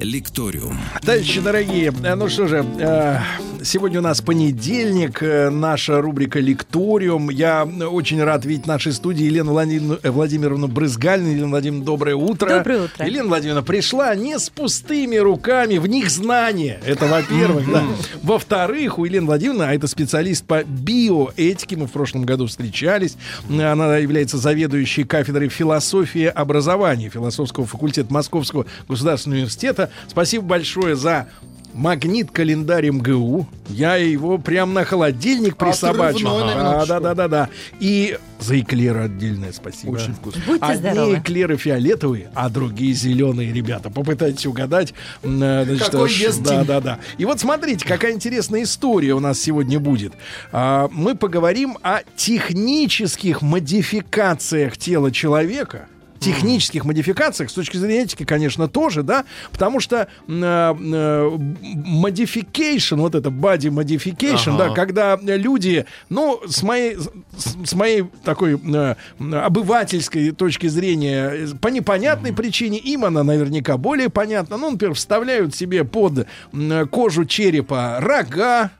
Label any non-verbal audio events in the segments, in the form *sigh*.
«Лекториум». Товарищи дорогие, ну что же, э, сегодня у нас понедельник, э, наша рубрика «Лекториум». Я очень рад видеть в нашей студии Елену Владимировну, э, Владимировну Брызгальну. Елена Владимировна, доброе утро. Доброе утро. Елена Владимировна пришла не с пустыми руками, в них знания. Это во-первых, да. Во-вторых, у Елены Владимировны, а это специалист по биоэтике, мы в прошлом году встречались, она является заведующей кафедрой философии образования философского факультета Московского государственного университета. Спасибо большое за магнит календарь МГУ. Я его прям на холодильник присобачил. Да, да, да, да, да. И за эклеры отдельное спасибо. Очень вкусно. Будьте Одни здоровы. эклеры фиолетовые, а другие зеленые, ребята. Попытайтесь угадать. э, значит, Какой ш- ест Да, да, да. И вот смотрите, какая интересная история у нас сегодня будет. А, Мы поговорим о технических модификациях тела человека технических модификациях, с точки зрения этики, конечно, тоже, да, потому что м, э, э, вот это body modification, Ага. да, когда люди, ну, с моей, с, с моей такой э, обывательской точки зрения, э, по непонятной причине, им она наверняка более понятна, ну, например, вставляют себе под кожу черепа рога,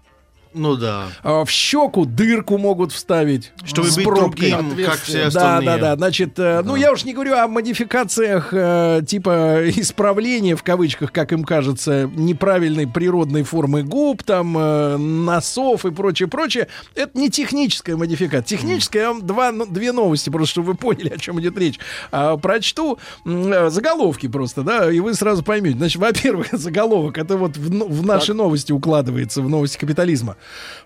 Ну да. а, в щеку дырку могут вставить. Чтобы с быть пробкой. другим, как все Да, остальные. да, да. Значит, э, ну я уж не говорю о модификациях э, типа исправления в кавычках, как им кажется, неправильной природной формы губ, там э, носов и прочее, прочее. Это не техническая модификация. Техническая, я вам два, ну, две новости, просто чтобы вы поняли, о чем идет речь. А, прочту э, заголовки просто, да, и вы сразу поймете. Значит, во-первых, *laughs* заголовок, это вот в, ну- в наши новости укладывается, в новости капитализма.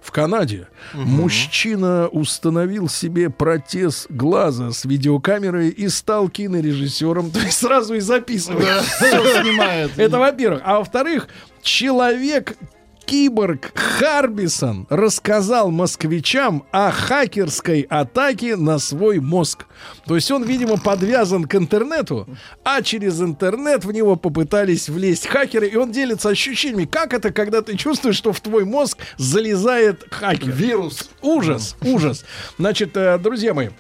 В Канаде мужчина установил себе протез глаза с видеокамерой и стал кинорежиссером. *laughs* То есть сразу и записывает. Все снимает. Это во-первых. А во-вторых, человек Киборг Харбисон рассказал москвичам о хакерской атаке на свой мозг. То есть он, видимо, подвязан к интернету, а через интернет в него попытались влезть хакеры, и он делится ощущениями. Как это, когда ты чувствуешь, что в твой мозг залезает хакер? Вирус. Ужас, ужас. Значит, э, друзья мои,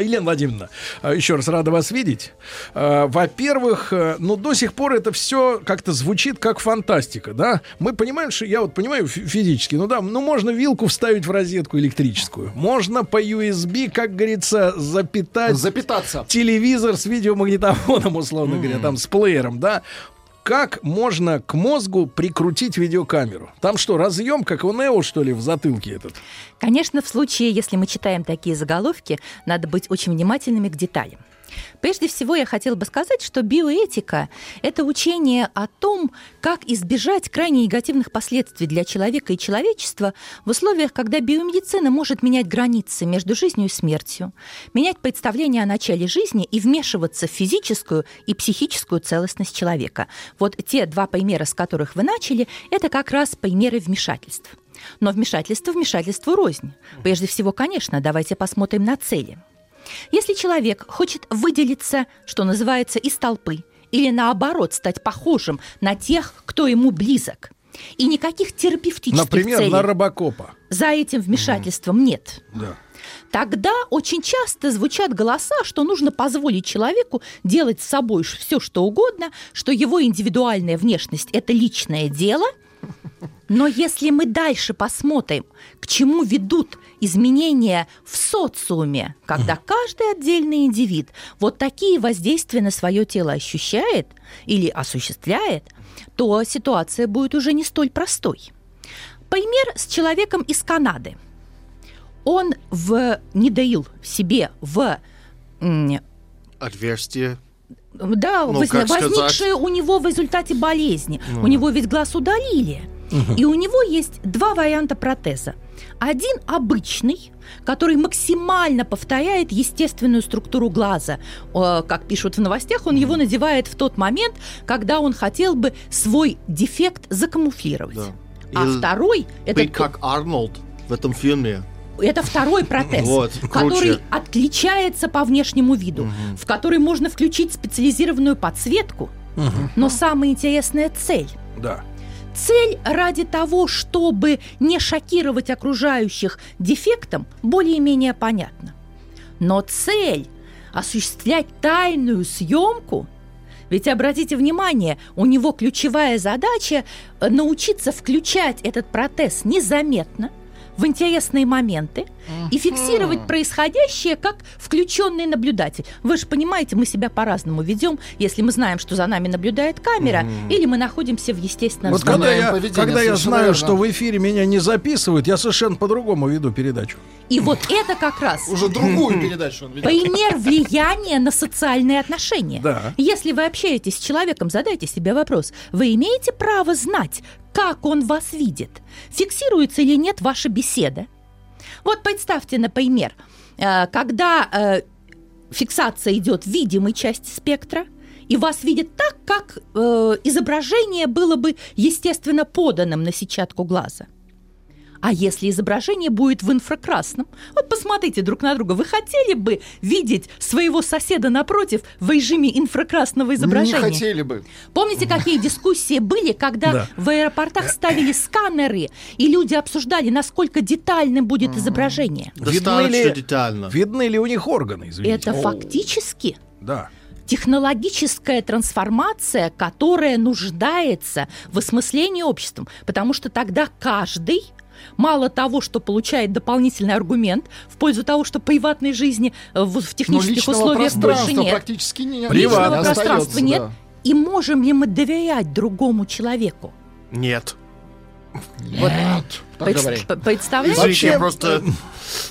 Елена Владимировна, а, еще раз рада вас видеть. А, Во-первых, э, ну, до сих пор это все как-то звучит как фантастика, да? Мы понимаем, что я вот понимаю фи- физически, ну да, ну можно вилку вставить в розетку электрическую, можно по USB, как говорится, запитать Запитаться. телевизор с видеомагнитофоном, условно говоря, там с плеером, да. Как можно к мозгу прикрутить видеокамеру? Там что, разъем, как у Нео, что ли, в затылке этот? Конечно, в случае, если мы читаем такие заголовки, надо быть очень внимательными к деталям. Прежде всего, я хотела бы сказать, что биоэтика – это учение о том, как избежать крайне негативных последствий для человека и человечества в условиях, когда биомедицина может менять границы между жизнью и смертью, менять представление о начале жизни и вмешиваться в физическую и психическую целостность человека. Вот те два примера, с которых вы начали, это как раз примеры вмешательств. Но вмешательство вмешательству рознь. Прежде всего, конечно, давайте посмотрим на цели. Если человек хочет выделиться, что называется, из толпы, или наоборот стать похожим на тех, кто ему близок, и никаких терапевтических Например, целей на Робокопа. за этим вмешательством нет, Да. тогда очень часто звучат голоса, что нужно позволить человеку делать с собой все, что угодно, что его индивидуальная внешность – это личное дело. Но если мы дальше посмотрим, к чему ведут изменения в социуме, когда каждый отдельный индивид вот такие воздействия на свое тело ощущает или осуществляет, то ситуация будет уже не столь простой. Пример с человеком из Канады. Он в, не доил себе в Отверстие. да, Ну, возник- как сказать? возникшее у него в результате болезни. У него ведь глаз удалили. И у него есть два варианта протеза. Один обычный, который максимально повторяет естественную структуру глаза. Как пишут в новостях, он его надевает в тот момент, когда он хотел бы свой дефект закамуфлировать. Да. А Или второй это Быть как Арнольд в этом фильме. Это второй протез, Вот, который отличается по внешнему виду, в который можно включить специализированную подсветку Но самая интересная цель. Да. Цель ради того, чтобы не шокировать окружающих дефектом, более-менее понятна. Но цель осуществлять тайную съемку ведь обратите внимание, у него ключевая задача научиться включать этот протез незаметно в интересные моменты и фиксировать происходящее как включенный наблюдатель. Вы же понимаете, мы себя по-разному ведем, если мы знаем, что за нами наблюдает камера, или мы находимся в естественном Вот когда я, когда я знаю, верно. что в эфире меня не записывают, я совершенно по-другому веду передачу. И вот это как раз Уже другую передачу он ведет. пример влияния на социальные отношения. Да. Если вы общаетесь с человеком, задайте себе вопрос. Вы имеете право знать, как он вас видит? Фиксируется или нет ваша беседа? Вот представьте, например, э, когда э, фиксация идет в видимой части спектра, и вас видят так, как э, изображение было бы естественно поданным на сетчатку глаза. А если изображение будет в инфракрасном? Вот посмотрите друг на друга. Вы хотели бы видеть своего соседа напротив в режиме инфракрасного Не изображения? хотели бы. Помните, какие дискуссии были, когда Да. в аэропортах ставили сканеры, и люди обсуждали, насколько детальным будет изображение? Достаточно ли- детально. Видны ли у них органы, извините? Это фактически Да. технологическая трансформация, которая нуждается в осмыслении обществом, потому что тогда каждый Мало того, что получает дополнительный аргумент в пользу того, что приватной жизни э, в, в технических условиях больше пространства нет. практически не Приватно. Личного не остается, пространства нет. да. И можем ли мы доверять другому человеку? Нет. Нет. Так Пред- говори. п- Представляете? Вообще, просто...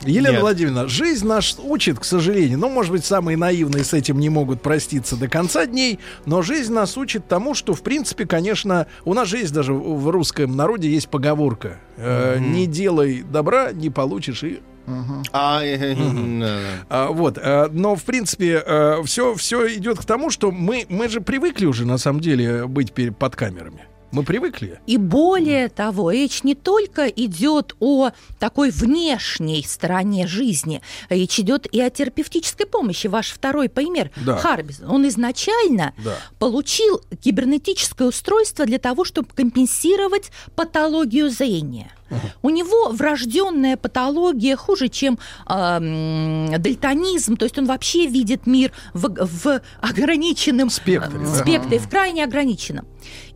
Елена Нет. Владимировна, жизнь нас учит, к сожалению, ну, может быть, самые наивные с этим не могут проститься до конца дней, но жизнь нас учит тому, что, в принципе, конечно, у нас же есть даже в русском народе есть поговорка э, «Не делай добра, не получишь и А, э, э, э, А, вот, но в принципе все все идет к тому, что мы мы же привыкли уже на самом деле быть под камерами. Мы привыкли. И более того, речь не только идет о такой внешней стороне жизни, речь идет и о терапевтической помощи. Ваш второй пример, Да. Харбис, он изначально Да. получил кибернетическое устройство для того, чтобы компенсировать патологию зрения. У него врожденная патология хуже, чем м, дальтонизм, то есть он вообще видит мир в, в ограниченном Спектре, э, да. спектре, в крайне ограниченном.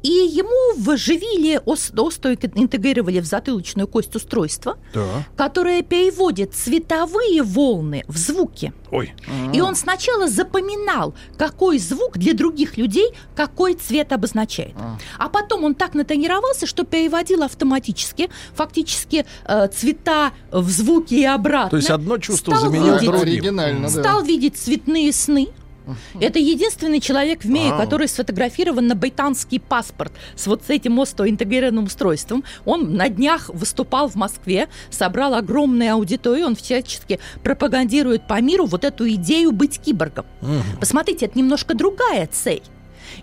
И ему вживили, ос- осто интегрировали в затылочную кость устройство, Да. которое переводит цветовые волны в звуки. Ой. И он сначала запоминал, какой звук для других людей какой цвет обозначает. А потом он так натренировался, что переводил автоматически, фактически э, цвета в звуки и обратно. То есть одно чувство Стал видеть- другим. Оригинально, да. Стал видеть цветные сны. Это единственный человек в мире, Вау. который сфотографирован на британский паспорт с вот этим интегрированным устройством. Он на днях выступал в Москве, собрал огромную аудиторию, он всячески пропагандирует по миру вот эту идею быть киборгом. Посмотрите, это немножко другая цель.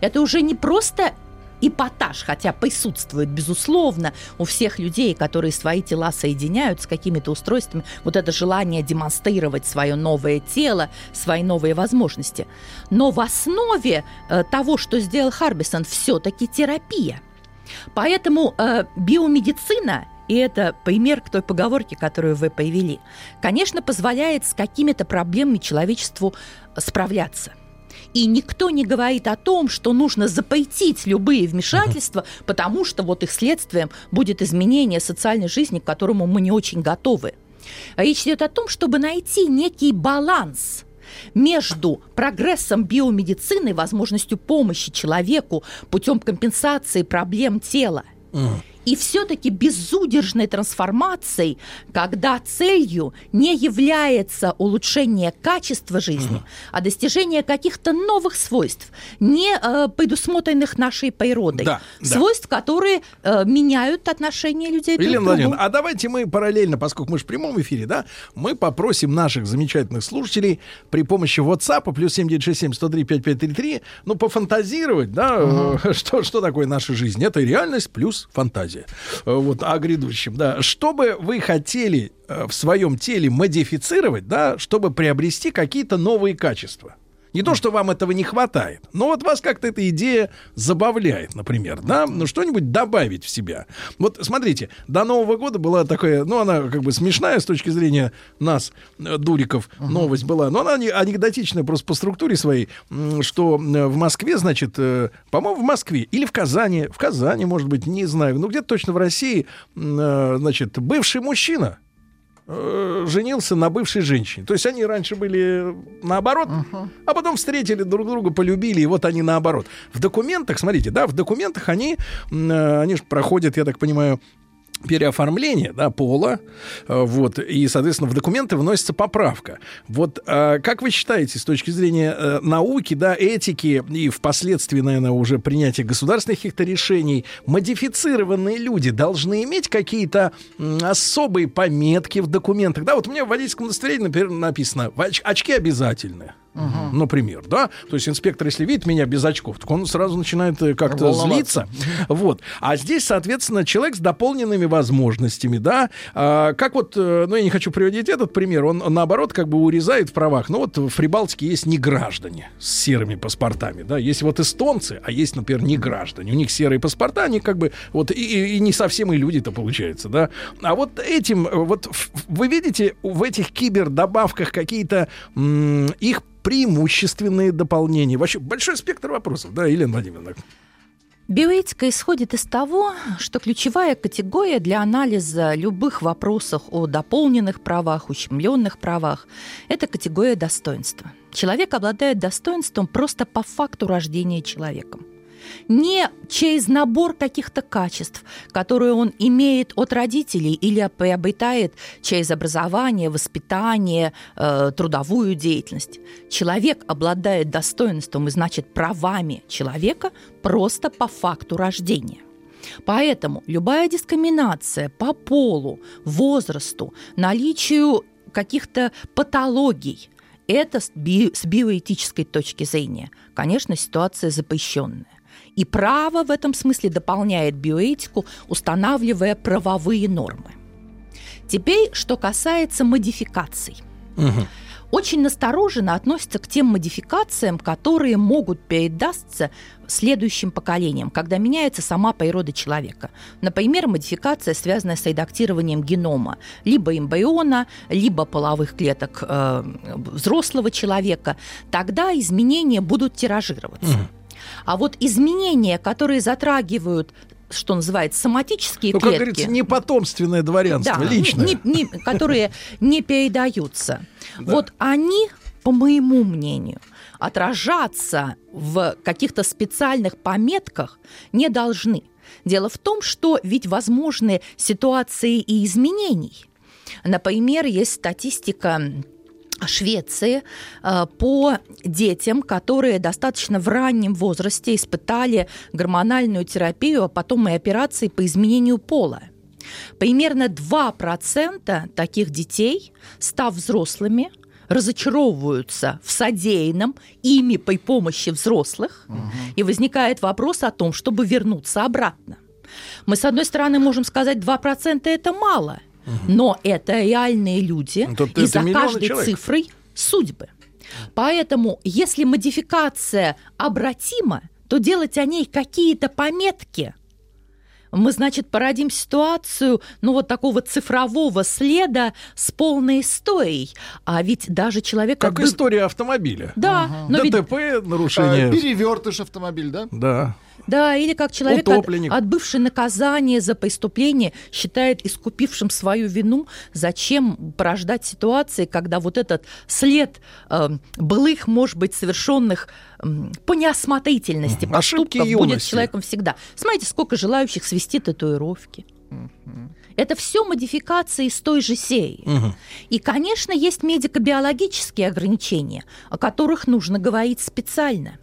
Это уже не просто эпатаж, хотя присутствует, безусловно, у всех людей, которые свои тела соединяют с какими-то устройствами, вот это желание демонстрировать свое новое тело, свои новые возможности. Но в основе э, того, что сделал Харбисон, все-таки терапия. Поэтому э, биомедицина и это пример к той поговорке, которую вы появили, конечно, позволяет с какими-то проблемами человечеству справляться. И никто не говорит о том, что нужно запретить любые вмешательства, потому что вот их следствием будет изменение социальной жизни, к которому мы не очень готовы. Речь идет о том, чтобы найти некий баланс между прогрессом биомедицины, возможностью помощи человеку путем компенсации проблем тела и все-таки безудержной трансформацией, когда целью не является улучшение качества жизни, а достижение каких-то новых свойств, не э, предусмотренных нашей природой, Да, да. свойств, которые э, меняют отношения людей друг к другу. Владимировна, а давайте мы параллельно, поскольку мы же в прямом эфире, да, мы попросим наших замечательных слушателей при помощи WhatsApp плюс 7967 103 5533, ну, пофантазировать, да, э, *laughs* что, что такое наша жизнь. Это реальность плюс фантазия. Э, Вот, о грядущем, да. Что бы вы хотели э, в своем теле модифицировать, да, чтобы приобрести какие-то новые качества? Не то, что вам этого не хватает, но вот вас как-то эта идея забавляет, например, да, ну что-нибудь добавить в себя. Вот смотрите, до Нового года была такая, ну она как бы смешная с точки зрения нас, э, дуриков, новость была, но она не- анекдотичная просто по структуре своей, что э, в Москве, значит, э, по-моему, в Москве или в Казани, в Казани, может быть, не знаю, ну где-то точно в России, значит, бывший мужчина, э, женился на бывшей женщине. То есть они раньше были наоборот, а потом встретили друг друга, полюбили, и вот они наоборот. В документах, смотрите, да, в документах они, э, они же проходят, я так понимаю, переоформление да, пола, э, вот, и, соответственно, в документы вносится поправка. Вот э, как вы считаете, с точки зрения э, науки, да, этики и впоследствии, наверное, уже принятия государственных каких-то решений, модифицированные люди должны иметь какие-то особые пометки в документах? Да, вот у меня в водительском удостоверении, например, написано «Оч- очки обязательны». Например, да, то есть инспектор, если видит меня без очков, так он сразу начинает э, как-то злиться, вот. А здесь, соответственно, человек с дополненными возможностями, да. А, как вот, э, ну, я не хочу приводить этот пример, он наоборот как бы урезает в правах. Ну, вот в Прибалтике есть неграждане с серыми паспортами, да. Есть вот эстонцы, а есть, например, неграждане. У них серые паспорта, они как бы вот и, и- и не совсем и люди-то получается, да. А вот этим, э, вот вы видите в этих кибердобавках какие-то их преимущественные дополнения. Вообще большой спектр вопросов, да, Елена Владимировна? Биоэтика исходит из того, что ключевая категория для анализа любых вопросов о дополненных правах, ущемленных правах – это категория достоинства. Человек обладает достоинством просто по факту рождения человеком. Не через набор каких-то качеств, которые он имеет от родителей или приобретает через образование, воспитание, э, трудовую деятельность. Человек обладает достоинством и, значит, правами человека просто по факту рождения. Поэтому любая дискриминация по полу, возрасту, наличию каких-то патологий – это с, би- с биоэтической точки зрения, конечно, ситуация запрещенная. И право в этом смысле дополняет биоэтику, устанавливая правовые нормы. Теперь, что касается модификаций. Очень настороженно относятся к тем модификациям, которые могут передастся следующим поколениям, когда меняется сама природа человека. Например, модификация, связанная с редактированием генома либо эмбриона, либо половых клеток э, взрослого человека. Тогда изменения будут тиражироваться. А вот изменения, которые затрагивают что называется, соматические Ну, как клетки. говорится, не потомственное дворянство, Да, личное. не- не- которые не передаются. Вот они, по моему мнению, отражаться в каких-то специальных пометках не должны. Дело в том, что ведь возможны ситуации и изменений. Например, есть статистика Швеции э, по детям, которые достаточно в раннем возрасте испытали гормональную терапию, а потом и операции по изменению пола. Примерно 2% таких детей, став взрослыми, разочаровываются в содеянном ими при помощи взрослых, и возникает вопрос о том, чтобы вернуться обратно. Мы, с одной стороны, можем сказать, 2% это мало, но это реальные люди, Ну, и это за каждой человек. цифрой судьбы. Поэтому, если модификация обратима, то делать о ней какие-то пометки – мы, значит, породим ситуацию, ну, вот такого цифрового следа с полной историей. А ведь даже человек... Как отбыв- история автомобиля. Да, но ведь ДТП, А, нарушение. Перевертыш автомобиль, да? Да. Да, или как человек, от- Утопленник. отбывший наказание за преступление, считает искупившим свою вину, зачем порождать ситуации, когда вот этот след э, былых, может быть, совершенных м, по неосмотрительности. Ошибки поступков будет юности. с человеком всегда. Смотрите, сколько желающих свести татуировки. Это все модификации из той же серии. Мгм. И, конечно, есть медико-биологические ограничения, о которых нужно говорить специально.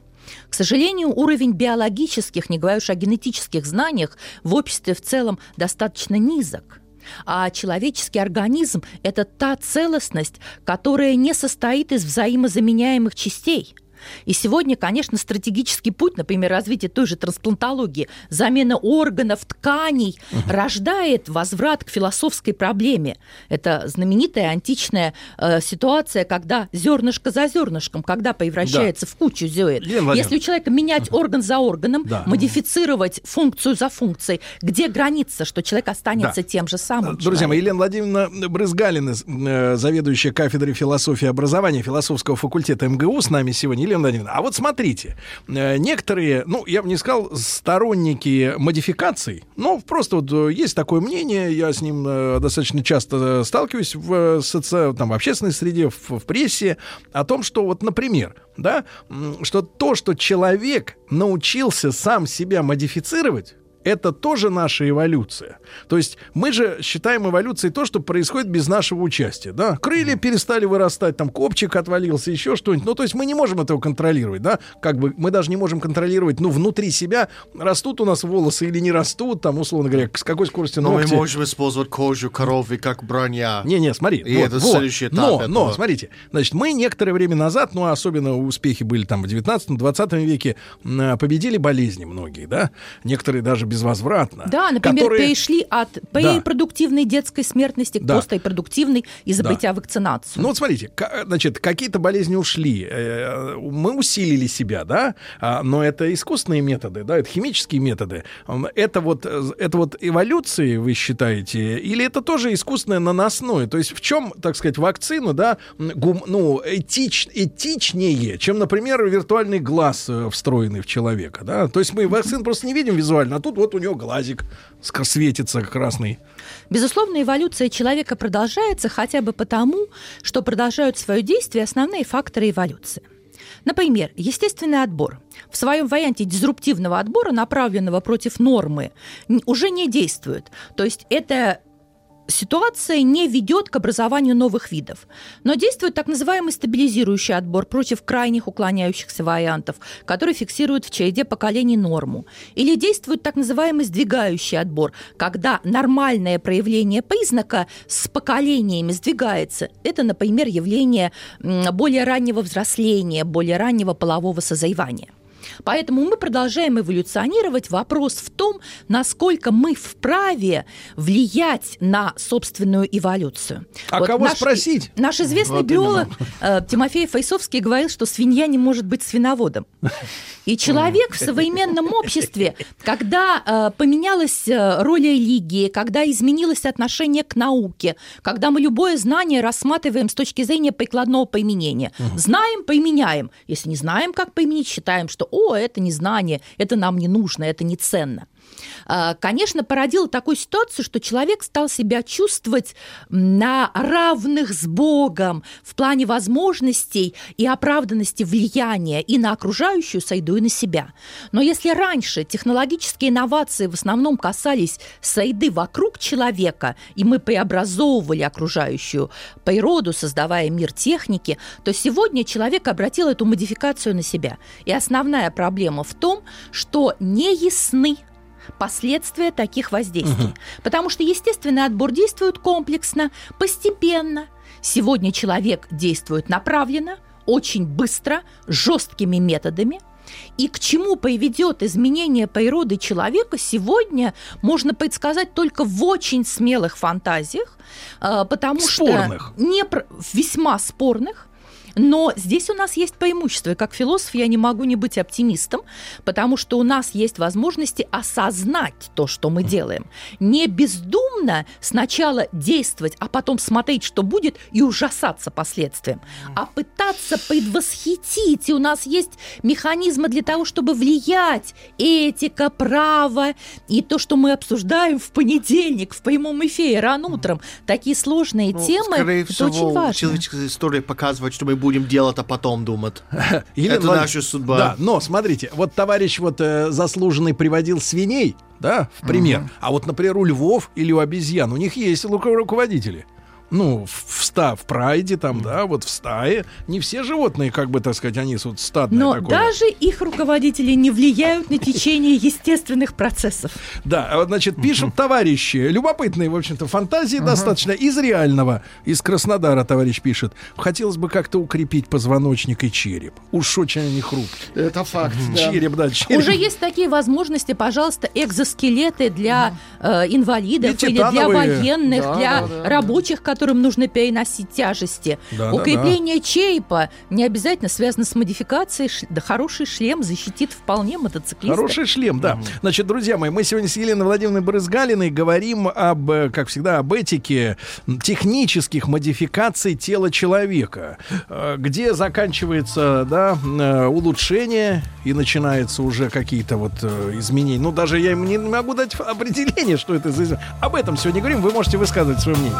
К сожалению, уровень биологических, не говоря уж о генетических знаниях, в обществе в целом достаточно низок. А человеческий организм – это та целостность, которая не состоит из взаимозаменяемых частей. И сегодня, конечно, стратегический путь, например, развития той же трансплантологии, замена органов, тканей, рождает возврат к философской проблеме. Это знаменитая античная э, ситуация, когда зернышко за зернышком, когда превращается в кучу Владимировна. Если у человека менять орган за органом, Да. модифицировать функцию за функцией, где граница, что человек останется Да. тем же самым Друзья мои? Елена Владимировна Брызгалина, э, заведующая кафедрой философии и образования философского факультета МГУ с нами сегодня. Елена Владимировна, а вот смотрите, э, некоторые, ну, я бы не сказал, сторонники модификаций, ну, просто вот э, есть такое мнение, я с ним э, достаточно часто сталкиваюсь в, соци... там, в общественной среде, в, в прессе, о том, что вот, например, да, что то, что человек научился сам себя модифицировать, это тоже наша эволюция. То есть мы же считаем эволюцией то, что происходит без нашего участия. Да? Крылья перестали вырастать, там копчик отвалился, еще что-нибудь. Ну, то есть мы не можем этого контролировать, да? Как бы мы даже не можем контролировать, ну, внутри себя, растут у нас волосы или не растут, там, условно говоря, с какой скоростью Но мы ногти. можем использовать кожу коровы как броня. Не-не, смотри. И это следующий этап Но, этого. но, смотрите, значит, мы некоторое время назад, ну, особенно успехи были там в 19-20 веке, м, победили болезни многие, да? Некоторые даже безвозвратно. Да, например, которые- перешли от перепродуктивной детской смертности к Да. пострепродуктивной из-за Да. вакцинацию. Ну вот смотрите, значит, какие-то болезни ушли, э, мы усилили себя, да, А, но это искусственные методы, да, это химические методы. Это вот, э, это вот эволюции, вы считаете, или это тоже искусственное наносное? То есть в чем, так сказать, вакцину, да, гум- ну, этич, этичнее, чем, например, виртуальный глаз э, встроенный в человека, да? То есть мы вакцину просто не видим визуально, а тут вот у него глазик светится красный. Безусловно, эволюция человека продолжается хотя бы потому, что продолжают свое действие основные факторы эволюции. Например, естественный отбор. В своем варианте дизруптивного отбора, направленного против нормы, уже не действует. То есть это ситуация не ведет к образованию новых видов. Но действует так называемый стабилизирующий отбор против крайних уклоняющихся вариантов, который фиксирует в череде поколений норму. Или действует так называемый сдвигающий отбор, когда нормальное проявление признака с поколениями сдвигается. Это, например, явление более раннего взросления, более раннего полового созревания. Поэтому мы продолжаем эволюционировать. Вопрос в том, насколько мы вправе влиять на собственную эволюцию. А кого спросить? Наш известный Вот биолог э, Тимофей Файсовский говорил, что свинья не может быть свиноводом. И человек в современном обществе, когда э, поменялась э, роль религии, когда изменилось отношение к науке, когда мы любое знание рассматриваем с точки зрения прикладного применения. Знаем, применяем. Если не знаем, как применить, считаем, что «о, это не знание, это нам не нужно, это не ценно». А, Конечно, породило такую ситуацию, что человек стал себя чувствовать на равных с Богом в плане возможностей и оправданности влияния и на окружающую среду, и на себя. Но если раньше технологические инновации в основном касались среды вокруг человека, и мы преобразовывали окружающую природу, создавая мир техники, то сегодня человек обратил эту модификацию на себя. И основная проблема в том, что не ясны последствия таких воздействий. Потому что естественный отбор действует комплексно, постепенно. Сегодня человек действует направленно, очень быстро, жесткими методами. И к чему приведет изменение природы человека, сегодня можно предсказать только в очень смелых фантазиях, э, потому Спорных. что не весьма спорных. Но здесь у нас есть преимущество. И как философ я не могу не быть оптимистом, потому что у нас есть возможности осознать то, что мы делаем. Не бездумно сначала действовать, а потом смотреть, что будет, и ужасаться последствиям, а пытаться предвосхитить. И у нас есть механизмы для того, чтобы влиять. Этика, право и то, что мы обсуждаем в понедельник в прямом эфире рано утром. Такие сложные Ну, темы. Скорее это всего, очень важно. человеческая история показывает, что мы будем делать, а потом думать. *laughs* Елена Это Влад- наша судьба. Да, но смотрите, вот товарищ вот э, заслуженный приводил свиней, да, в пример. А вот, например, у львов или у обезьян у них есть ру- руководители. Ну, в, ста, в прайде там, да, вот в стае, не все животные, как бы, так сказать, они вот стадное Но такое. даже их руководители не влияют на течение естественных процессов. Да, а значит, пишут товарищи, любопытные, в общем-то, фантазии достаточно из реального, из Краснодара товарищ пишет. Хотелось бы как-то укрепить позвоночник и череп. Уж очень они хрупкие. Это факт. Череп, да, череп. Уже есть такие возможности, пожалуйста, экзоскелеты для э, инвалидов или для военных, для да, да. Которым нужно переносить тяжести. Да, да, Укрепление черепа не обязательно связано с модификацией. Да хороший шлем защитит вполне мотоциклиста. Хороший шлем, да. Значит, друзья мои, мы сегодня с Еленой Владимировной Брызгалиной говорим об, э, как всегда, об этике технических модификаций тела человека, э, где заканчивается, да, э, улучшение и начинаются уже какие-то вот изменения. Ну, даже я им не могу дать определение, что это за изменения. Об этом сегодня говорим, вы можете высказывать свое мнение.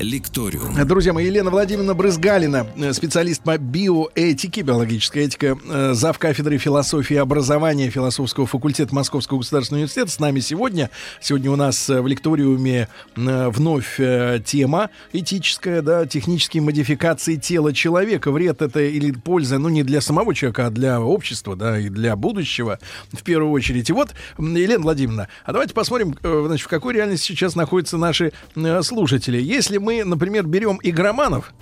«Лекториум». Друзья мои, Елена Владимировна Брызгалина, э, специалист по биоэтике, биологическая этика, э, зав. кафедры философии и образования философского факультета Московского государственного университета. С нами сегодня. Сегодня у нас э, в лекториуме вновь тема этическая, да, технические модификации тела человека. Вред это или польза, ну, не для самого человека, а для общества, да, и для будущего в первую очередь. И вот, Елена Владимировна, а давайте посмотрим, значит, в какой реальности сейчас находятся наши слушатели. Если мы, например, берем игроманов,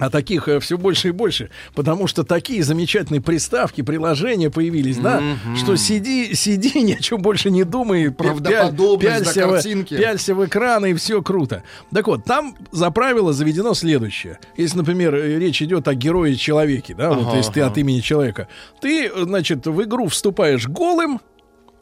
а таких все больше и больше, потому что такие замечательные приставки, приложения появились, да, что сиди, сиди, ни о чем больше не думай, Правдоподобность, пялься, в, картинки. пялься в экран, и все круто. Так вот, там за правило заведено следующее. Если, например, э, речь идет о герое-человеке, да, вот Ага, если ты ага. от имени человека, ты, э, значит, в игру вступаешь голым,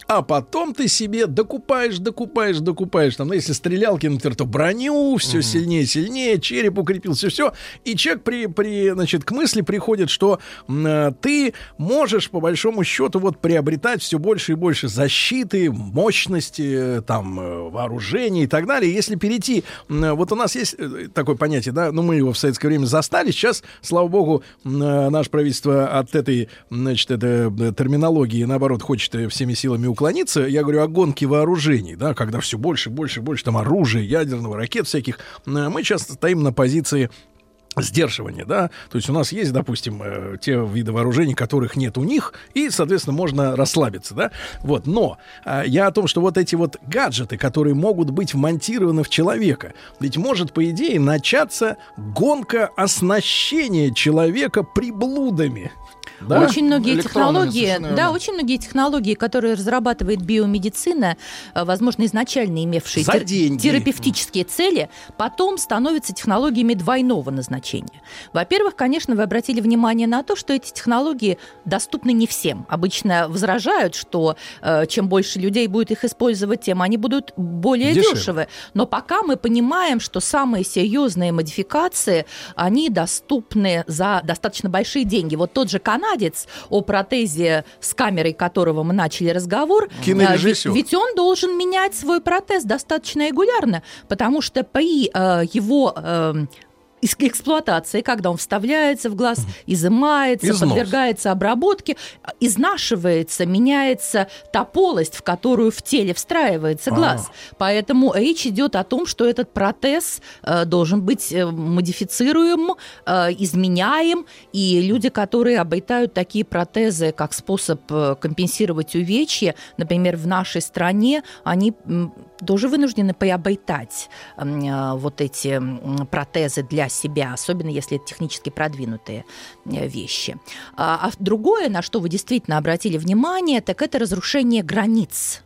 а потом ты себе докупаешь, докупаешь, докупаешь. Там, ну, если стрелялки, например, то броню, все сильнее, сильнее, череп укрепил, все. И человек при, при, значит, к мысли приходит, что э, ты можешь, по большому счету, вот приобретать все больше и больше защиты, мощности, э, там, э, вооружения и так далее. Если перейти, э, вот у нас есть э, такое понятие, да, ну, мы его в советское время застали, сейчас, слава богу, э, наше правительство от этой, значит, этой э, терминологии, наоборот, хочет всеми силами уклониться. Я говорю о гонке вооружений, да, когда все больше, больше, больше там оружия, ядерного, ракет всяких. Э, Мы сейчас стоим на позиции сдерживания, да, то есть у нас есть, допустим, э, те виды вооружений, которых нет у них, и, соответственно, можно расслабиться, да, вот, но э, я о том, что вот эти вот гаджеты, которые могут быть вмонтированы в человека, ведь может, по идее, начаться гонка оснащения человека приблудами, да? Очень многие технологии, да, очень многие технологии, которые разрабатывает биомедицина, э, возможно, изначально имевшие За тер- деньги. терапевтические цели, потом становятся технологиями двойного назначения. Во-первых, конечно, вы обратили внимание на то, что эти технологии доступны не всем. Обычно возражают, что э, чем больше людей будет их использовать, тем они будут более Дешевле. дешевы. Но пока мы понимаем, что самые серьезные модификации, они доступны за достаточно большие деньги. Вот тот же канадец, о протезе, с камерой которого мы начали разговор, Кинорежиссер. ведь, ведь он должен менять свой протез достаточно регулярно, потому что при э, его... э, эксплуатации, когда он вставляется в глаз, изымается, Износ. подвергается обработке, а, изнашивается, меняется та полость, в которую в теле встраивается глаз. Поэтому речь идет о том, что этот протез э, должен быть э, модифицируем, э, изменяем, и люди, которые обретают такие протезы как способ э, компенсировать увечья, например, в нашей стране, они тоже вынуждены приобретать м, э, вот эти протезы для себя, особенно если это технически продвинутые э, вещи. А, а другое, на что вы действительно обратили внимание, так это разрушение границ.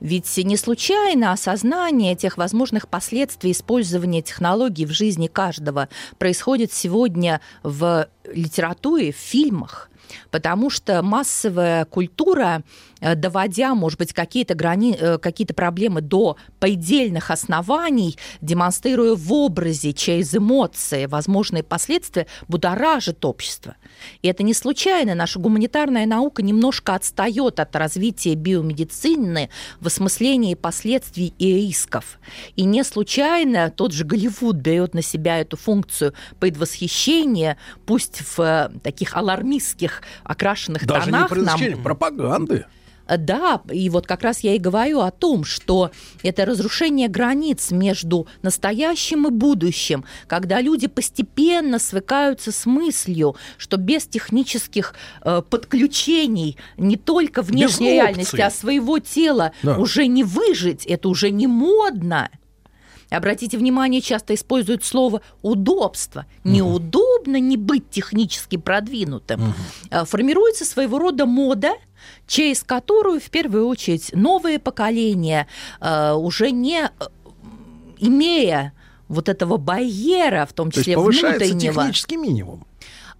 Ведь не случайно осознание тех возможных последствий использования технологий в жизни каждого происходит сегодня в литературе, в фильмах. Потому что массовая культура, доводя, может быть, какие-то, грани... э, какие-то проблемы до предельных оснований, демонстрируя в образе через эмоции возможные последствия, будоражит общество. И это не случайно. Наша гуманитарная наука немножко отстает от развития биомедицины в осмыслении последствий и рисков. И не случайно тот же Голливуд берет на себя эту функцию предвосхищения, пусть в э, таких алармистских окрашенных Даже не тонах предназначение, нам пропаганды. Да, и вот как раз я и говорю о том, что это разрушение границ между настоящим и будущим, когда люди постепенно свыкаются с мыслью, что без технических э, подключений не только внешней реальности, а своего тела Да. уже не выжить, это уже не модно. Обратите внимание, часто используют слово удобство. Неудобно не быть технически продвинутым. Э, Формируется своего рода мода, через которую в первую очередь новые поколения э, уже не э, имея вот этого барьера, в том То есть числе повышается внутреннего, технический минимум.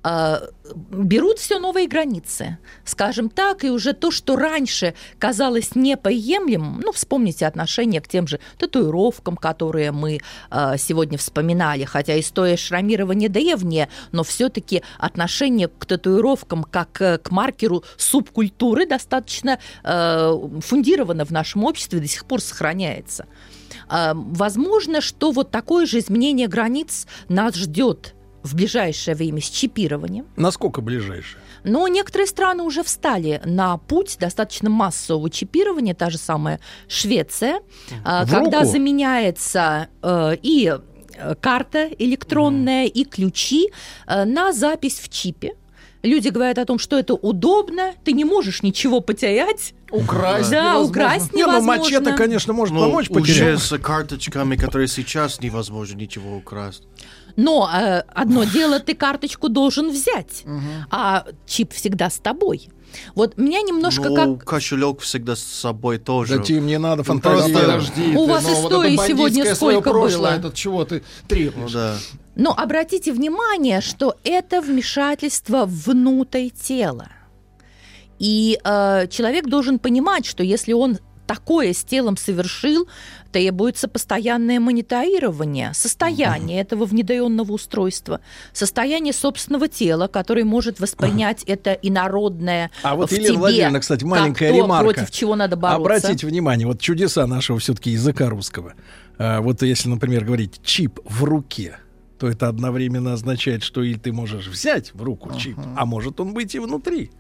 Э, берут все новые границы, скажем так, и уже то, что раньше казалось неприемлемым, ну, вспомните отношение к тем же татуировкам, которые мы э, сегодня вспоминали, хотя история шрамирования древняя, но все-таки отношение к татуировкам как э, к маркеру субкультуры достаточно э, фундировано в нашем обществе, до сих пор сохраняется. Возможно, что вот такое же изменение границ нас ждет в ближайшее время с чипированием. Насколько ближайшее? Но некоторые страны уже встали на путь достаточно массового чипирования, та же самая Швеция, а, В когда руку? заменяется э, и э, карта электронная, и ключи э, на запись в чипе. Люди говорят о том, что это удобно, ты не можешь ничего потерять. Украсть Да, невозможно. украсть Не, ну невозможно. мачете, конечно, может Ну, помочь уже с карточками, которые сейчас невозможно ничего украсть. Но э, одно дело, ты карточку должен взять, а чип всегда с тобой. Вот меня немножко ну, как кошелек всегда с собой тоже. Да, Тим, не надо Ну, фантазировать. просто- Подожди, У ты, вас ну, вот истории это сегодня сколько прошлое, было? этот чего ты Ну требуешь? да. Но обратите внимание, что это вмешательство внутрь тела. И э, человек должен понимать, что если он такое с телом совершил, требуется постоянное мониторирование состояния этого внедренного устройства, состояние собственного тела, который может воспринять это инородное А вот Елена Владимировна, кстати, как маленькая то, ремарка. против чего надо бороться. Обратите внимание, вот чудеса нашего все-таки языка русского. А, вот если, например, говорить чип в руке, то это одновременно означает, что или ты можешь взять в руку чип, а может он быть и внутри.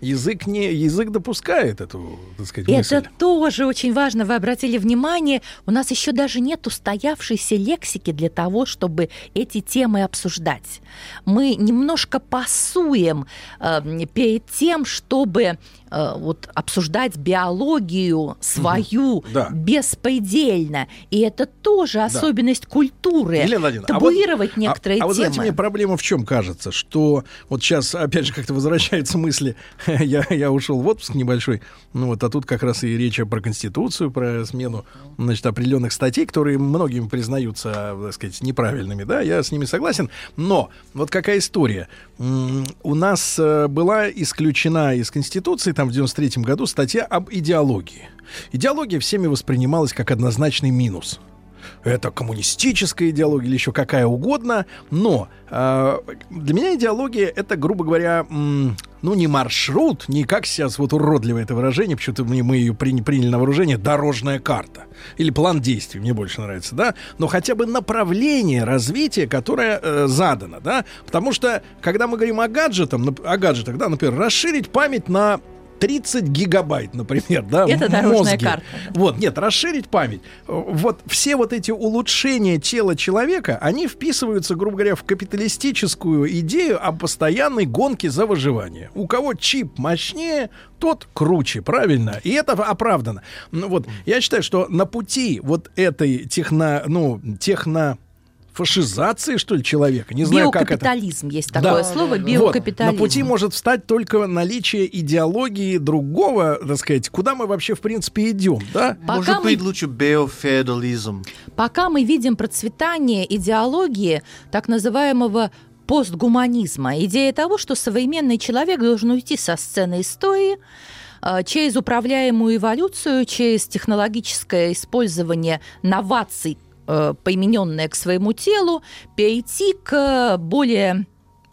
Язык не язык допускает эту, так сказать, мысль. Это тоже очень важно. Вы обратили внимание, у нас еще даже нет устоявшейся лексики для того, чтобы эти темы обсуждать. Мы немножко пасуем э, перед тем, чтобы вот обсуждать биологию свою Да. беспредельно. И это тоже особенность культуры. Елена Владимировна, а табуировать вот- а- некоторые а, вот темы. знаете, мне проблема в чем кажется, что вот сейчас опять же как-то возвращаются мысли. *laughs* я, я ушел в отпуск небольшой, ну вот, а тут как раз и речь про конституцию, про смену, значит, определенных статей, которые многими признаются, так сказать, неправильными, да, я с ними согласен. Но вот какая история? У нас э, была исключена из конституции там в 93 году статья об идеологии. Идеология всеми воспринималась как однозначный минус это коммунистическая идеология или еще какая угодно, но э, для меня идеология это, грубо говоря, м, ну не маршрут, не как сейчас вот уродливое это выражение, почему-то мы, мы ее приня- приняли на вооружение, дорожная карта или план действий, мне больше нравится, да, но хотя бы направление развития, которое э, задано, да, потому что когда мы говорим о гаджетах, о гаджетах, да, например, расширить память на 30 гигабайт, например, да, Это дорожная мозги. карта, Вот, нет, расширить память. Вот все вот эти улучшения тела человека, они вписываются, грубо говоря, в капиталистическую идею о постоянной гонке за выживание. У кого чип мощнее, тот круче, правильно? И это оправдано. Ну, вот, я считаю, что на пути вот этой техно, ну, техно фашизации, что ли, человека. Не знаю, как это. биокапитализм есть Да. такое слово, Вот, биокапитализм. на пути может встать только наличие идеологии другого, так сказать, куда мы вообще, в принципе, идем, да? Пока Может мы- быть, лучше биофеодализм. Пока мы видим процветание идеологии так называемого постгуманизма, идея того, что современный человек должен уйти со сцены истории, э, через управляемую эволюцию, через технологическое использование новаций, э, примененное к своему телу, перейти к более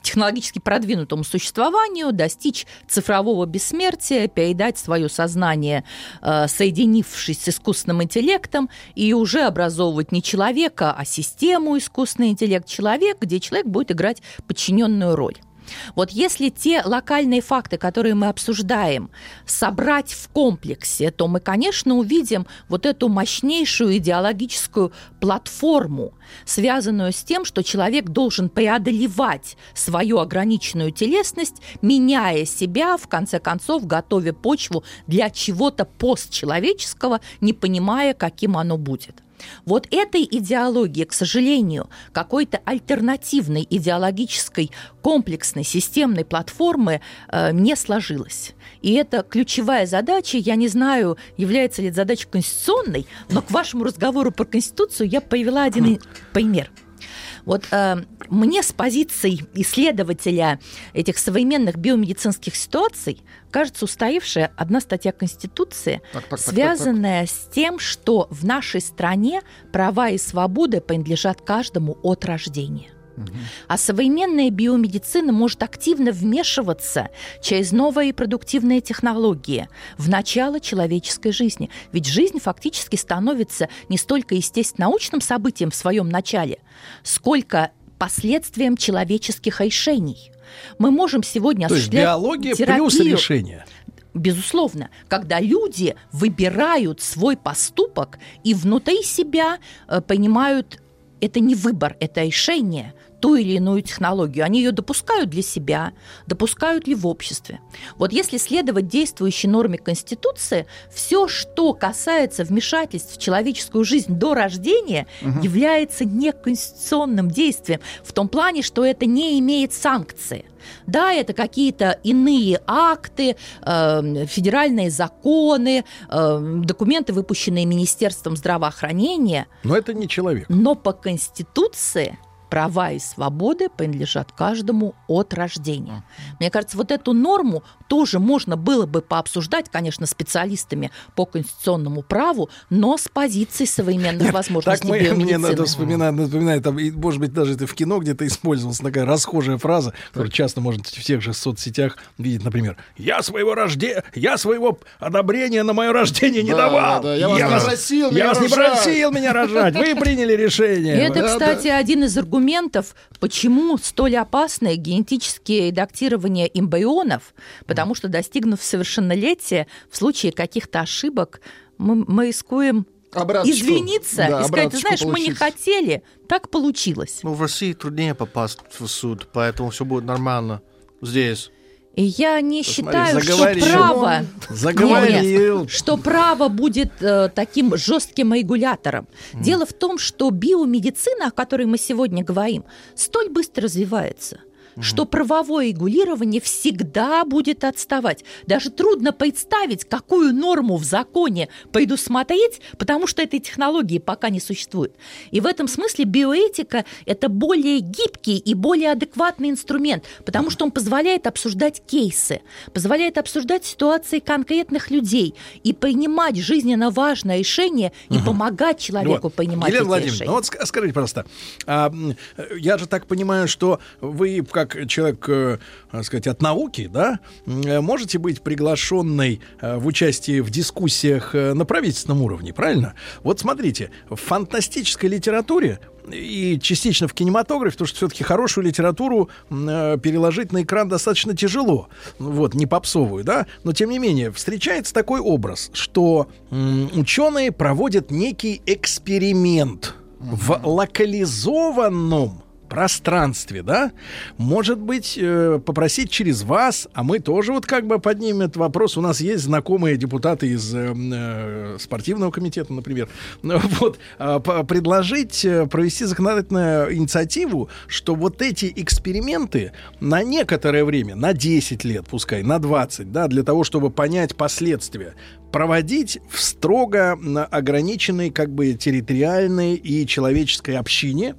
технологически продвинутому существованию, достичь цифрового бессмертия, передать свое сознание, э, соединившись с искусственным интеллектом, и уже образовывать не человека, а систему искусственный интеллект человек, где человек будет играть подчиненную роль. Вот если те локальные факты, которые мы обсуждаем, собрать в комплексе, то мы, конечно, увидим вот эту мощнейшую идеологическую платформу, связанную с тем, что человек должен преодолевать свою ограниченную телесность, меняя себя, в конце концов, готовя почву для чего-то постчеловеческого, не понимая, каким оно будет. Вот этой идеологии, к сожалению, какой-то альтернативной идеологической комплексной системной платформы э, не сложилось. И это ключевая задача, я не знаю, является ли это задачей конституционной, но к вашему разговору про Конституцию я привела один пример – вот э, мне с позиции исследователя этих современных биомедицинских ситуаций кажется устаившая одна статья Конституции, так, так, связанная так, так, так. с тем, что в нашей стране права и свободы принадлежат каждому от рождения. А современная биомедицина может активно вмешиваться через новые продуктивные технологии в начало человеческой жизни. Ведь жизнь фактически становится не столько естественно научным событием в своем начале, сколько последствием человеческих решений. Мы можем сегодня То есть биология терапию, плюс решение. Безусловно, когда люди выбирают свой поступок и внутри себя э, понимают, это не выбор, это решение – ту или иную технологию. Они ее допускают для себя, допускают ли в обществе. Вот если следовать действующей норме Конституции, все, что касается вмешательств в человеческую жизнь до рождения, угу. является неконституционным действием в том плане, что это не имеет санкции. Да, это какие-то иные акты, э, федеральные законы, э, документы, выпущенные Министерством здравоохранения. Но это не человек. Но по Конституции права и свободы принадлежат каждому от рождения. Мне кажется, вот эту норму тоже можно было бы пообсуждать, конечно, специалистами по конституционному праву, но с позиции современных Нет, возможностей так мы, Мне надо вспоминать, напоминать, там, может быть, даже это в кино где-то использовалась такая расхожая фраза, которую часто можно в тех же соцсетях видеть, например, «Я своего рождения, я своего одобрения на мое рождение не да, давал! Да, я, я вас не просил Я вас не просил меня рожать! Вы приняли решение!» Это, кстати, один из аргументов аргументов, почему столь опасное генетические редактирование эмбрионов, потому что, достигнув совершеннолетия, в случае каких-то ошибок мы, мы рискуем Обраточку. извиниться да, и сказать, ты знаешь, получить. мы не хотели, так получилось. Ну, в России труднее попасть в суд, поэтому все будет нормально здесь. И я не Посмотри, считаю, заговорил. что право, заговорил. Нет, что право будет э, таким жестким регулятором. Mm. Дело в том, что биомедицина, о которой мы сегодня говорим, столь быстро развивается что правовое регулирование всегда будет отставать. Даже трудно представить, какую норму в законе предусмотреть, потому что этой технологии пока не существует. И в этом смысле биоэтика – это более гибкий и более адекватный инструмент, потому что он позволяет обсуждать кейсы, позволяет обсуждать ситуации конкретных людей и принимать жизненно важное решение и угу. помогать человеку вот. принимать Елена эти Владимировна, решения. ну вот скажите, пожалуйста, а, я же так понимаю, что вы как как человек, э, так сказать, от науки, да, э, можете быть приглашенной э, в участие в дискуссиях на правительственном уровне, правильно? Вот смотрите, в фантастической литературе и частично в кинематографе, потому что все-таки хорошую литературу э, переложить на экран достаточно тяжело, вот, не попсовую, да, но тем не менее встречается такой образ, что э, ученые проводят некий эксперимент в локализованном пространстве, да, может быть, э, попросить через вас, а мы тоже вот как бы поднимем этот вопрос. У нас есть знакомые депутаты из э, э спортивного комитета, например, *laughs* вот, э, предложить провести законодательную инициативу, что вот эти эксперименты на некоторое время, на 10 лет, пускай, на 20, да, для того, чтобы понять последствия, проводить в строго ограниченной как бы территориальной и человеческой общине,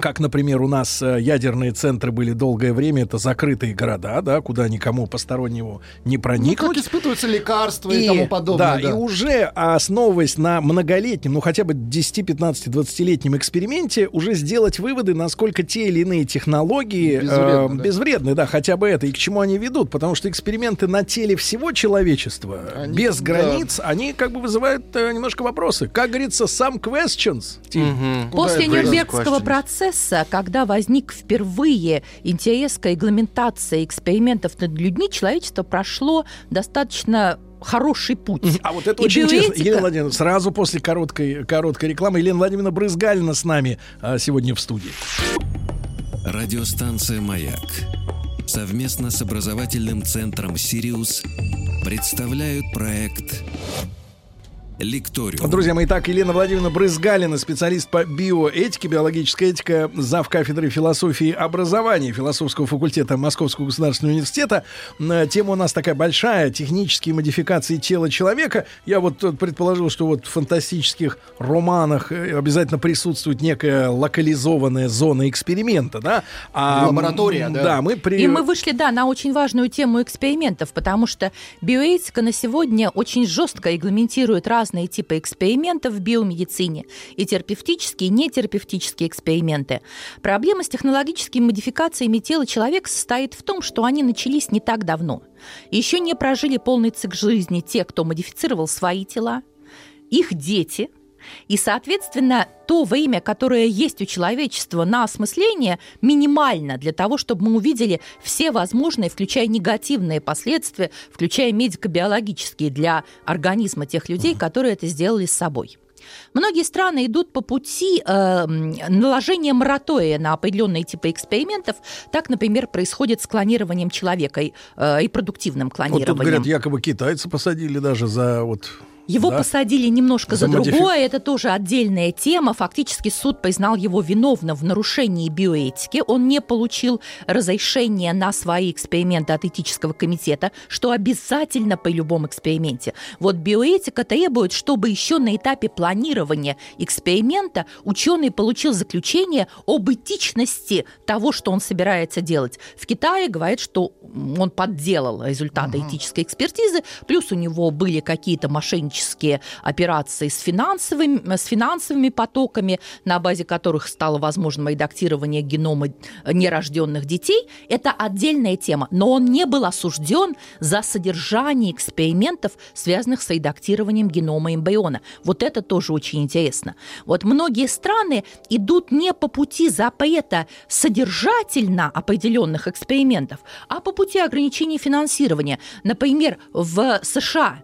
как, например, у нас э, ядерные центры были долгое время, это закрытые города, да, куда никому постороннему не проникнуть. Ну, как испытываются лекарства и, и тому подобное. Да, да, и уже основываясь на многолетнем, ну хотя бы 10, 15, 20-летнем эксперименте, уже сделать выводы, насколько те или иные технологии безвредны, э, да. безвредны, да, хотя бы это, и к чему они ведут, потому что эксперименты на теле всего человечества, они, без границ, да. они как бы вызывают э, немножко вопросы. Как говорится, some questions. Угу. После Нюрнбергского процесса процесса, когда возник впервые интерес к регламентации экспериментов над людьми, человечество прошло достаточно хороший путь. А вот это И очень биоэтика- интересно. Елена Владимировна, сразу после короткой, короткой рекламы Елена Владимировна Брызгалина с нами а, сегодня в студии. Радиостанция «Маяк» совместно с образовательным центром «Сириус» представляют проект «Лекториум». Друзья мои, так, Елена Владимировна Брызгалина, специалист по биоэтике, биологическая этика, зав. кафедры философии и образования философского факультета Московского государственного университета. М, Тема у нас такая большая, технические модификации тела человека. Я вот тут предположил, что вот в фантастических романах э, обязательно присутствует некая локализованная зона эксперимента, да? А, Лаборатория, м, да. Да, мы при... И мы вышли, да, на очень важную тему экспериментов, потому что биоэтика на сегодня очень жестко регламентирует разные типы экспериментов в биомедицине, и терапевтические, и нетерапевтические эксперименты. Проблема с технологическими модификациями тела человека состоит в том, что они начались не так давно. Еще не прожили полный цикл жизни те, кто модифицировал свои тела, их дети – и, соответственно, то время, которое есть у человечества на осмысление, минимально для того, чтобы мы увидели все возможные, включая негативные последствия, включая медико-биологические для организма тех людей, которые это сделали с собой. Многие страны идут по пути э, наложения моратория на определенные типы экспериментов. Так, например, происходит с клонированием человека, и, э, репродуктивным Вот тут клонированием. говорят, якобы китайцы посадили даже за вот... Его да? посадили немножко за, За модифи- другое, это тоже отдельная тема. Фактически суд признал его виновным в нарушении биоэтики. Он не получил разрешения на свои эксперименты от этического комитета, что обязательно при любом эксперименте. Вот биоэтика требует, чтобы еще на этапе планирования эксперимента ученый получил заключение об этичности того, что он собирается делать. В Китае говорят, что он подделал результаты этической экспертизы, плюс у него были какие-то мошеннические операции с финансовыми, с финансовыми потоками, на базе которых стало возможным редактирование генома нерожденных детей. Это отдельная тема, но он не был осужден за содержание экспериментов, связанных с редактированием генома эмбриона. Вот это тоже очень интересно. Вот многие страны идут не по пути запрета содержательно определенных экспериментов, а по пути ограничения финансирования. Например, в США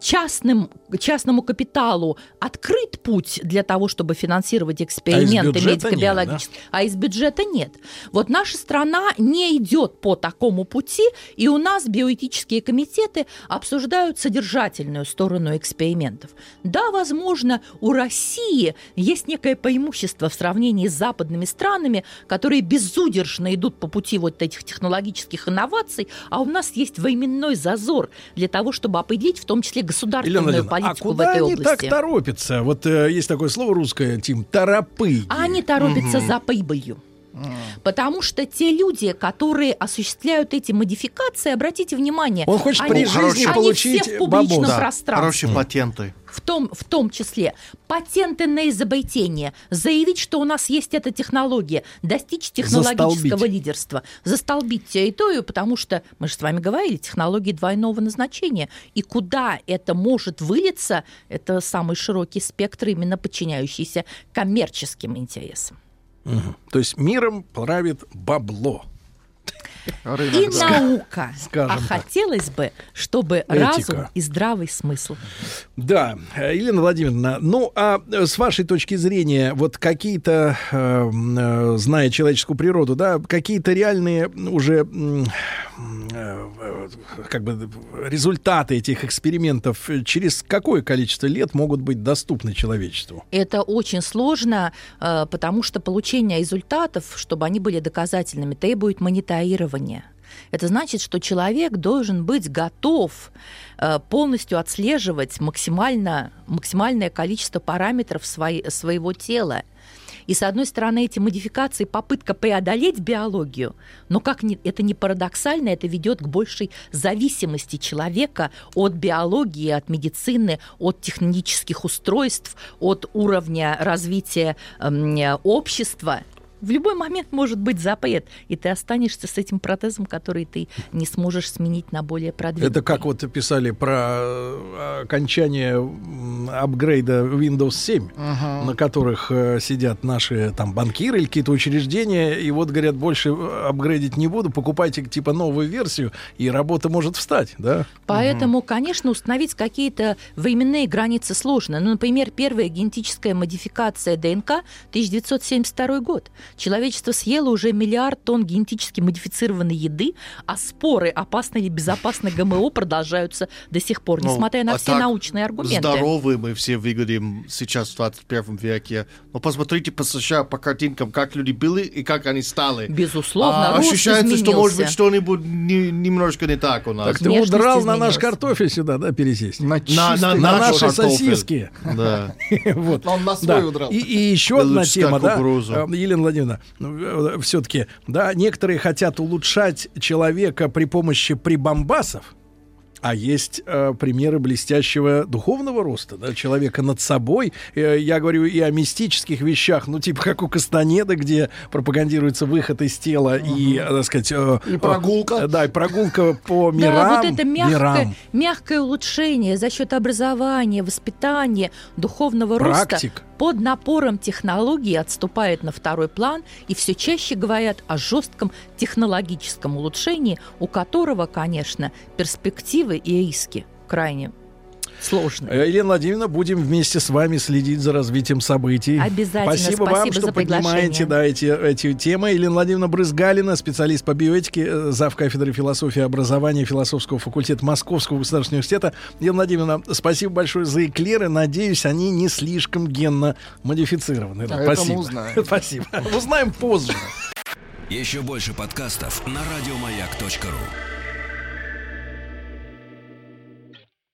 частным, частному капиталу открыт путь для того, чтобы финансировать эксперименты бюджета медико-биологические, а из бюджета нет. Вот наша страна не идет по такому пути, и у нас биоэтические комитеты обсуждают содержательную сторону экспериментов. Да, возможно, у России есть некое преимущество в сравнении с западными странами, которые безудержно идут по пути вот этих технологических инноваций, а у нас есть временной зазор для того, чтобы определить в том числе Елена государственную Владимировна, а политику в куда этой они области. так торопятся? Вот э, есть такое слово русское, Тим, торопы. А они торопятся за прибылью. Потому что те люди, которые осуществляют эти модификации, обратите внимание, Он хочет они, при они жизни все получить в публичном. Да, пространстве. Хорошие патенты. В том, в том числе патенты на изобретение, заявить, что у нас есть эта технология, достичь технологического Застолбить. лидерства, застолбить территорию, потому что, мы же с вами говорили, технологии двойного назначения. И куда это может вылиться, это самый широкий спектр, именно подчиняющийся коммерческим интересам. Мгм. То есть миром правит бабло. Рынок, И да. наука. Скажем а так. хотелось бы, чтобы Этика. разум и здравый смысл. Да, э, Елена Владимировна, ну а э, с вашей точки зрения, вот какие-то, э, э, зная человеческую природу, да, какие-то реальные уже э, как бы результаты этих экспериментов через какое количество лет могут быть доступны человечеству? Это очень сложно, э, потому что получение результатов, чтобы они были доказательными, требует мониторирования. Это значит, что человек должен быть готов э, полностью отслеживать максимально, максимальное количество параметров свои- своего тела. И с одной стороны, эти модификации попытка преодолеть биологию, но как ни, это не парадоксально, это ведет к большей зависимости человека от биологии, от медицины, от технических устройств, от уровня развития эм, общества. В любой момент может быть запрет, и ты останешься с этим протезом, который ты не сможешь сменить на более продвинутый. Это как вот писали про э, окончание апгрейда Windows 7, на которых э, сидят наши там банкиры или какие-то учреждения, и вот говорят, больше э, апгрейдить не буду, покупайте типа новую версию, и работа может встать, да? Поэтому, конечно, установить какие-то временные границы сложно. Ну, например, первая генетическая модификация ДНК 1972 год. Человечество съело уже миллиард тонн генетически модифицированной еды, а споры, опасны или безопасны ГМО, продолжаются до сих пор, Ну, несмотря на а все так научные аргументы. Здоровы мы все выглядим сейчас в 21 веке. Но посмотрите по США, по картинкам, как люди были и как они стали. Безусловно, А рост ощущается, что может быть изменился. что-нибудь не- немножко не так у нас. Так ты Внешность удрал на наш картофель сюда, да, пересесть? На, На- на- На наш наши картофель. сосиски. Да. *laughs* Вот. Он на свой Да. удрал. И, и еще одна тема, да, э, Елена Владимировна, все-таки, да, некоторые хотят улучшать человека при помощи прибамбасов, а есть э, примеры блестящего духовного роста, да, человека над собой. Э, я говорю и о мистических вещах, ну, типа как у Кастанеда, где пропагандируется выход из тела и, э, так сказать... э, И прогулка. э, да, и прогулка по мирам. Да, вот это мягкое, мирам. мягкое улучшение за счет образования, воспитания, духовного Практик. роста под напором технологий отступает на второй план и все чаще говорят о жестком технологическом улучшении, у которого, конечно, перспективы и риски крайне сложные. Э, Елена Владимировна, будем вместе с вами следить за развитием событий. Обязательно. Спасибо, вам, Спасибо что за приглашение. поднимаете да, эти, эти темы. Елена Владимировна Брызгалина, специалист по биоэтике, э, зав. кафедры философии и образования философского факультета Московского государственного университета. Елена Владимировна, спасибо большое за эклеры. Надеюсь, они не слишком генно модифицированы. А мы спасибо. узнаем. *laughs* Спасибо. Узнаем позже. Еще больше подкастов на радиомаяк.ру.